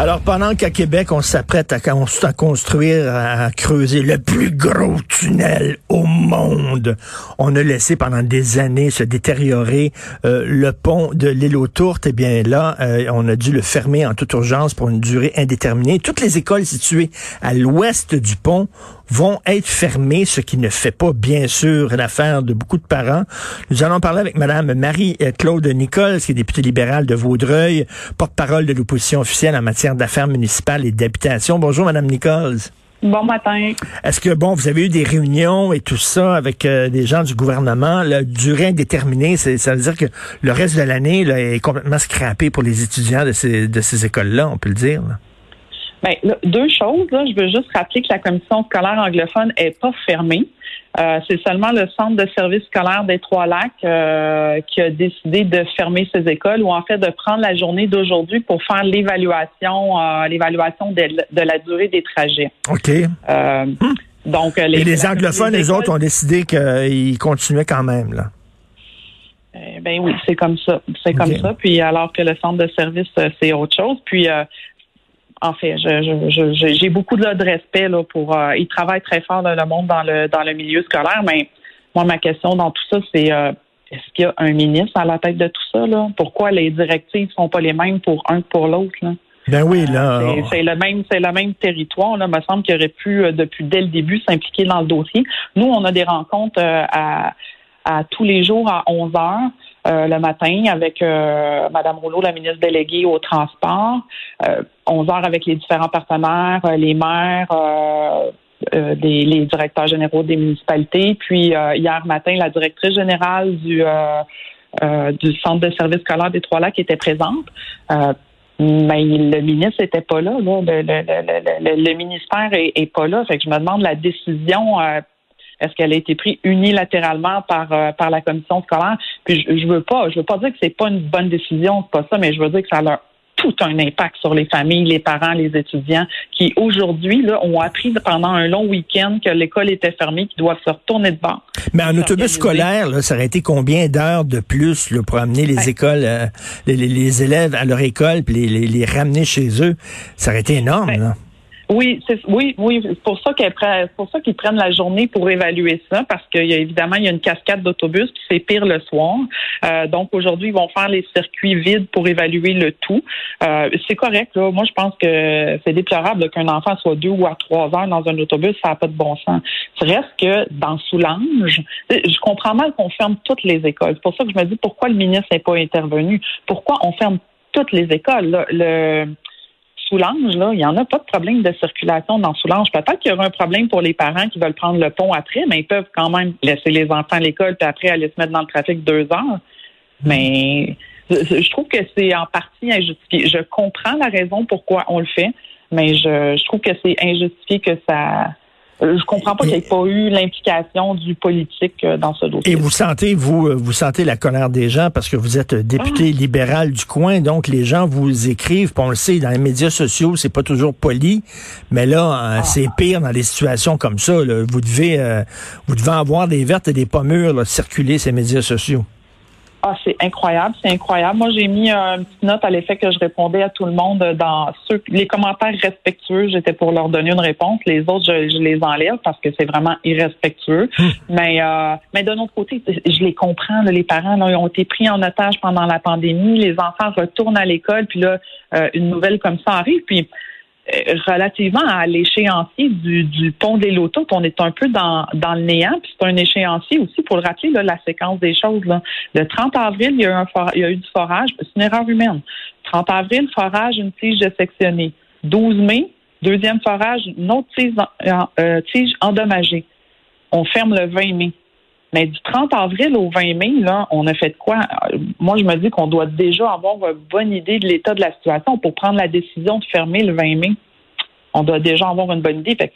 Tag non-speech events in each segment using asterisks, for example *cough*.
Alors, pendant qu'à Québec, on s'apprête à, con- à construire, à creuser le plus gros tunnel au monde, on a laissé pendant des années se détériorer euh, le pont de l'île aux Tourtes. Eh bien là, euh, on a dû le fermer en toute urgence pour une durée indéterminée. Toutes les écoles situées à l'ouest du pont vont être fermées, ce qui ne fait pas, bien sûr, l'affaire de beaucoup de parents. Nous allons parler avec Madame Marie-Claude Nicolle, qui est députée libérale de Vaudreuil, porte-parole de l'opposition officielle en matière d'affaires municipales et d'habitation. Bonjour, Madame Nicolle. Bon matin. Est-ce que, bon, vous avez eu des réunions et tout ça avec euh, des gens du gouvernement, la durée indéterminée, ça veut dire que le reste de l'année est complètement scrappé pour les étudiants de ces, de ces écoles-là, on peut le dire. là. Là, deux choses. Là. Je veux juste rappeler que la commission scolaire anglophone est pas fermée. Euh, c'est seulement le centre de services scolaires des Trois-Lacs euh, qui a décidé de fermer ses écoles ou en fait de prendre la journée d'aujourd'hui pour faire l'évaluation, euh, l'évaluation de, de la durée des trajets. OK. Euh, Donc, euh, Et les anglophones, les autres, ont décidé qu'ils continuaient quand même. Là. Eh Ben oui, c'est comme ça. C'est comme ça. Puis alors que le centre de service, c'est autre chose. Puis euh, en fait, je, je- je- je- j'ai beaucoup de, de respect là, pour. euh, ils travaillent très fort là, le monde dans le dans le milieu scolaire, mais moi ma question dans tout ça, c'est euh, est-ce qu'il y a un ministre à la tête de tout ça là? Pourquoi les directives sont pas les mêmes pour un que pour l'autre là? Ben oui, là. c'est, c'est le même, c'est le même territoire. Là, me semble qu'il aurait pu euh, depuis dès le début s'impliquer dans le dossier. Nous, on a des rencontres euh, à, à tous les jours à 11 heures. Euh, le matin avec euh, Madame Rouleau, la ministre déléguée au transport, euh, 11 heures avec les différents partenaires, euh, les maires, euh, euh, les directeurs généraux des municipalités, puis euh, hier matin, la directrice générale du euh, euh, centre de services scolaire des Trois-Lacs était présente. Euh, mais le ministre n'était pas là. Le, ministère est pas là. Fait que je me demande la décision. Est-ce qu'elle a été prise unilatéralement par euh, par la commission scolaire? Puis je, je veux pas, je veux pas dire que c'est pas une bonne décision, c'est pas ça, mais je veux dire que ça a tout un impact sur les familles, les parents, les étudiants qui aujourd'hui là ont appris pendant un long week-end que l'école était fermée, qu'ils doivent se retourner de bord. Mais en autobus scolaire, là, ça aurait été combien d'heures de plus là, pour amener les Ouais. écoles, euh, les, les- les élèves à leur école, puis les, les- les ramener chez eux? Ça aurait été énorme. Ouais. Là. Oui, c'est oui, oui, c'est pour ça c'est pour ça qu'ils prennent la journée pour évaluer ça, parce qu'il y a évidemment il y a une cascade d'autobus, puis c'est pire le soir. Euh, donc aujourd'hui, ils vont faire les circuits vides pour évaluer le tout. Euh, c'est correct, là. Moi, je pense que c'est déplorable qu'un enfant soit deux ou à trois heures dans un autobus, ça n'a pas de bon sens. Reste que dans Soulanges, je comprends mal qu'on ferme toutes les écoles. C'est pour ça que je me dis pourquoi le ministre n'est pas intervenu? Pourquoi on ferme toutes les écoles? là? Le Soulanges, là, il n'y en a pas de problème de circulation dans Soulanges. Peut-être qu'il y aura un problème pour les parents qui veulent prendre le pont après, mais ils peuvent quand même laisser les enfants à l'école puis après aller se mettre dans le trafic deux heures. Mais je, trouve que c'est en partie injustifié. Je comprends la raison pourquoi on le fait, mais je trouve que c'est injustifié que ça. Je comprends pas qu'il n'y ait pas eu l'implication du politique euh, dans ce dossier. Et vous sentez, vous, euh, vous sentez la colère des gens parce que vous êtes député libéral du coin, donc les gens vous écrivent, on le sait, dans les médias sociaux, c'est pas toujours poli, mais là, euh, c'est pire dans des situations comme ça. là. Vous devez, euh, vous devez avoir des vertes et des pas mûres là, circuler ces médias sociaux. Ah, c'est incroyable, c'est incroyable. Moi, j'ai mis euh, une petite note à l'effet que je répondais à tout le monde dans ceux, les commentaires respectueux. J'étais pour leur donner une réponse. Les autres, je, je les enlève parce que c'est vraiment irrespectueux. Mais, euh, mais d'un autre côté, je les comprends. là, les parents là, ils ont été pris en otage pendant la pandémie. Les enfants retournent à l'école, puis là, euh, une nouvelle comme ça arrive. Puis euh, relativement à l'échéancier du, pont des lotos, on est un peu dans, dans le néant, puis c'est un échéancier aussi, pour le rappeler, la séquence des choses. Le 30 avril, il y a eu, un du forage, c'est une erreur humaine. 30 avril, forage, une tige de sectionner. 12 mai, Deuxième forage, une autre tige, euh, tige endommagée. On ferme le 20 mai. Mais du 30 avril au 20 mai, là, on a fait quoi? Moi, je me dis qu'on doit déjà avoir une bonne idée de l'état de la situation pour prendre la décision de fermer le 20 mai. On doit déjà avoir une bonne idée. Fait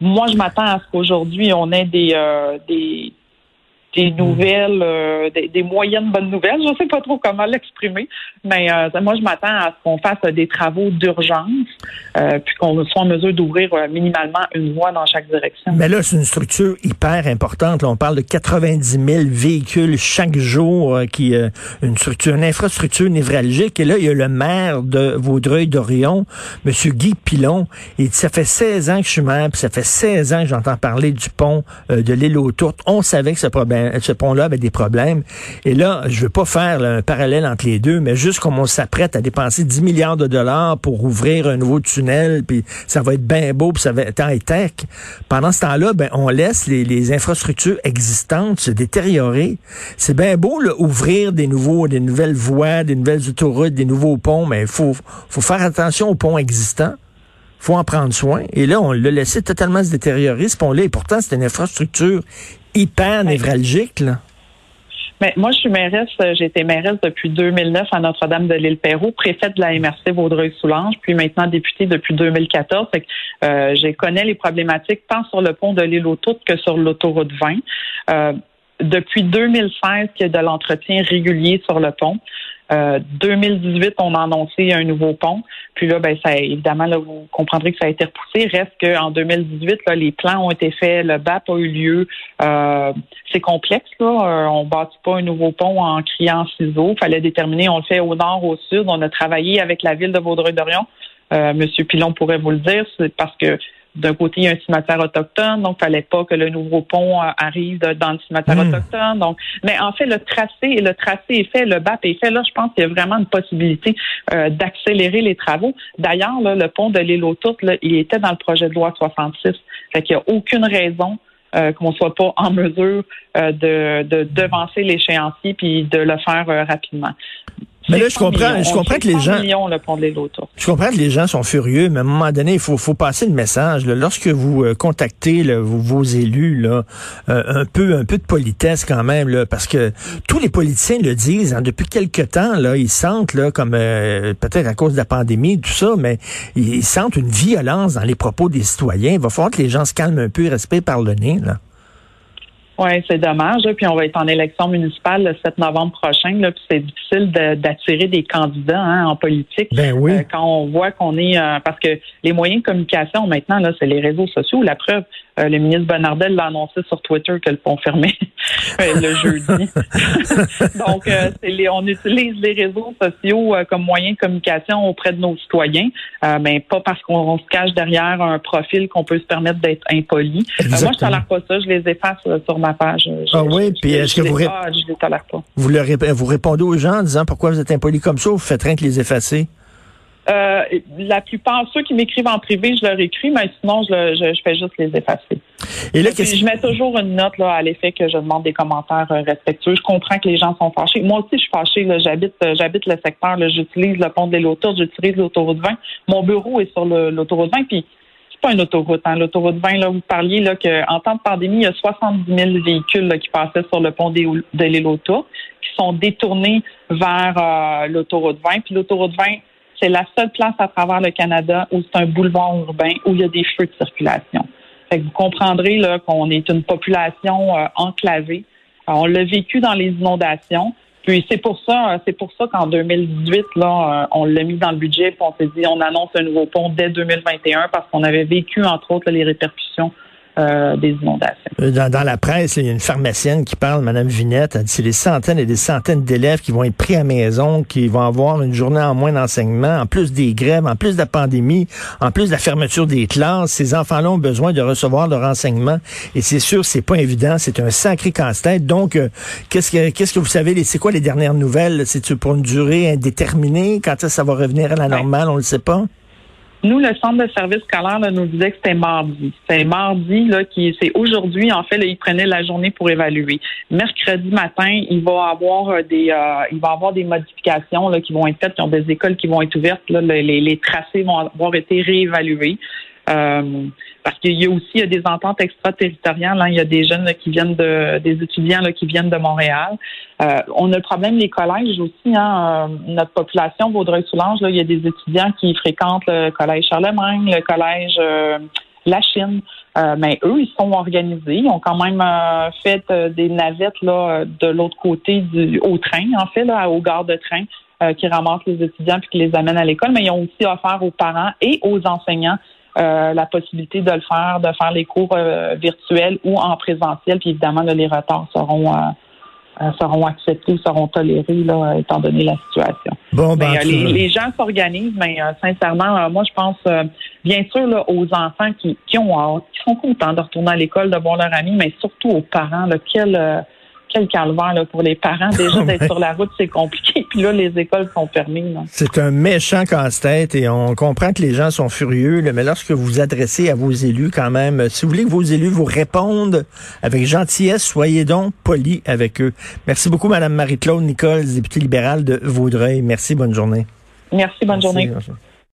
moi, je m'attends à ce qu'aujourd'hui, on ait des, euh, des, des nouvelles, euh, des, moyennes bonnes nouvelles. Je ne sais pas trop comment l'exprimer, mais euh, moi, je m'attends à ce qu'on fasse des travaux d'urgence, euh, puis qu'on soit en mesure d'ouvrir minimalement une voie dans chaque direction. Mais là, c'est une structure hyper importante. on parle de 90 000 véhicules chaque jour, qui une structure, une infrastructure névralgique. Et là, il y a le maire de Vaudreuil-Dorion, M. Guy Pilon. Il dit, ça fait 16 ans que je suis maire, puis ça fait 16 ans que j'entends parler du pont de l'île aux Tourtes. On savait que ce problème ce pont-là avait des problèmes. Et là, je veux pas faire un parallèle entre les deux, mais juste comme on s'apprête à dépenser 10 milliards de dollars pour ouvrir un nouveau tunnel, puis ça va être bien beau, puis ça va être high-tech. Pendant ce temps-là, ben, on laisse les, infrastructures existantes se détériorer. C'est bien beau, là, ouvrir des nouveaux, des nouvelles voies, des nouvelles autoroutes, des nouveaux ponts, mais il faut, faut faire attention aux ponts existants faut en prendre soin. Et là, on l'a laissé totalement se détériorer, ce pont-là. Et pourtant, c'est une infrastructure hyper névralgique, là. Mais moi, je suis mairesse, euh, j'ai été mairesse depuis 2009 à Notre-Dame de l'île Pérou, préfète de la MRC Vaudreuil-Soulanges, puis maintenant députée depuis 2014. Fait que, euh, je connais les problématiques tant sur le pont de l'île aux que sur l'autoroute 20. Euh, depuis 2016 qu'il y a de l'entretien régulier sur le pont. 2018, euh, on a annoncé un nouveau pont. Puis là, ben, ça, évidemment, là, vous comprendrez que ça a été repoussé. Reste qu'en 2018, là, les plans ont été faits, le BAP a eu lieu. Euh, c'est complexe, là. Euh, on bâtit pas un nouveau pont en criant ciseaux. Fallait déterminer, on le fait au nord, au sud. On a travaillé avec la ville de Vaudreuil-Dorion. Monsieur Pilon pourrait vous le dire, c'est parce que d'un côté, il y a un cimetière autochtone, donc il fallait pas que le nouveau pont euh, arrive dans le cimetière hmm. autochtone. Donc, mais en fait, le tracé, le tracé est fait, le BAP est fait. Là, je pense qu'il y a vraiment une possibilité euh, d'accélérer les travaux. D'ailleurs, le pont de l'île aux il était dans le projet de loi 66. Fait qu'il n'y a aucune raison euh, qu'on soit pas en mesure de, de devancer l'échéancier puis de le faire rapidement. Mais là, je comprends, je comprends que les gens. je comprends que les gens sont furieux, mais à un moment donné, il faut, faut passer le message. Lorsque vous euh, contactez vos, élus, là, euh, un peu, un peu de politesse quand même, là, parce que tous les politiciens le disent. Hein, depuis quelque temps, là, ils sentent, là, comme euh, peut-être à cause de la pandémie, tout ça, mais ils sentent une violence dans les propos des citoyens. Il va falloir que les gens se calment un peu et respectent par le nez, là. Oui, c'est dommage. Puis on va être en élection municipale le 7 novembre prochain. Là, puis c'est difficile d'attirer des candidats hein, en politique. Ben oui. Euh, quand on voit qu'on est euh, parce que les moyens de communication maintenant, là, c'est les réseaux sociaux. La preuve, euh, le ministre Bonnardel l'a annoncé sur Twitter que le pont fermait *laughs* le jeudi. *laughs* Donc, les, on utilise les réseaux sociaux comme moyen de communication auprès de nos citoyens, mais pas parce qu'on se cache derrière un profil qu'on peut se permettre d'être impoli. moi, je ne tolère pas ça. Je les efface sur ma page. ah oui, puis est-ce que vous, Vous, vous répondez aux gens en disant pourquoi vous êtes impoli comme ça ou vous faites rien que les effacer? Euh, la plupart, ceux qui m'écrivent en privé, je leur écris, mais sinon, je, fais juste les effacer. Et là, je mets toujours une note là, à l'effet que je demande des commentaires euh, respectueux. Je comprends que les gens sont fâchés. Moi aussi, je suis fâchée. J'habite, euh, j'habite le secteur. J'utilise le pont de l'île j'utilise l'autoroute 20. Mon bureau est sur l'autoroute 20. Puis pas une autoroute. Hein. L'autoroute 20, là, vous parliez là, qu'en temps de pandémie, il y a 70 000 véhicules qui passaient sur le pont de l'île qui sont détournés vers euh, l'autoroute 20. Puis l'autoroute 20, c'est la seule place à travers le Canada où c'est un boulevard urbain où il y a des feux de circulation. Fait que vous comprendrez là, qu'on est une population euh, enclavée. on l'a vécu dans les inondations. Puis c'est pour ça, c'est pour ça qu'en 2018, là, euh, on l'a mis dans le budget, puis on s'est dit, on annonce un nouveau pont dès 2021 parce qu'on avait vécu, entre autres, les répercussions euh, des inondations. Euh, dans, la presse, il y a une pharmacienne qui parle, Mme Vinette, elle dit c'est des centaines et des centaines d'élèves qui vont être pris à maison, qui vont avoir une journée en moins d'enseignement, en plus des grèves, en plus de la pandémie, en plus de la fermeture des classes. Ces enfants-là ont besoin de recevoir leur enseignement et c'est sûr, c'est pas évident, c'est un sacré casse-tête. Donc, euh, qu'est-ce que qu'est-ce que vous savez, c'est quoi les dernières nouvelles? C'est pour une durée indéterminée? Quand ça va revenir à la normale, on ne le sait pas? Nous, le centre de service scolaire là, nous disait que c'était mardi. C'est mardi, là, qui c'est aujourd'hui, en fait, là, il la journée pour évaluer. Mercredi matin, il va avoir euh, des euh, il va avoir des modifications là, qui vont être faites. Il y a des écoles qui vont être ouvertes. Les, les tracés vont avoir été réévalués. Euh, parce qu'il y a aussi des ententes extraterritoriales. Hein. Il y a des jeunes qui viennent de, des étudiants là, qui viennent de Montréal. Euh, on a le problème des collèges aussi. Hein. Euh, notre population Vaudreuil-Soulanges, il y a des étudiants qui fréquentent le collège Charlemagne, le collège La Chine. mais eux, ils sont organisés. Ils ont quand même fait des navettes là de l'autre côté du au train, en fait, là, au gare de train. qui ramassent les étudiants puis qui les amènent à l'école, mais ils ont aussi offert aux parents et aux enseignants euh, la possibilité de le faire, de faire les cours euh, virtuels ou en présentiel. Puis évidemment, les retards seront euh, seront acceptés ou seront tolérés là, étant donné la situation. Bon, ben, les, gens s'organisent, mais sincèrement, moi je pense bien sûr là, aux enfants qui, qui ont hâte, qui sont contents de retourner à l'école, de voir leurs amis, mais surtout aux parents, là, quel quel calvaire là, pour les parents. Déjà, *laughs* d'être sur la route, c'est compliqué. Puis là, les écoles sont fermées. C'est un méchant casse-tête et on comprend que les gens sont furieux. mais lorsque vous vous adressez à vos élus, quand même, si vous voulez que vos élus vous répondent avec gentillesse, soyez donc polis avec eux. Merci beaucoup, Madame Marie-Claude Nicole, députée libérale de Vaudreuil. Merci, bonne journée. Merci, bonne journée.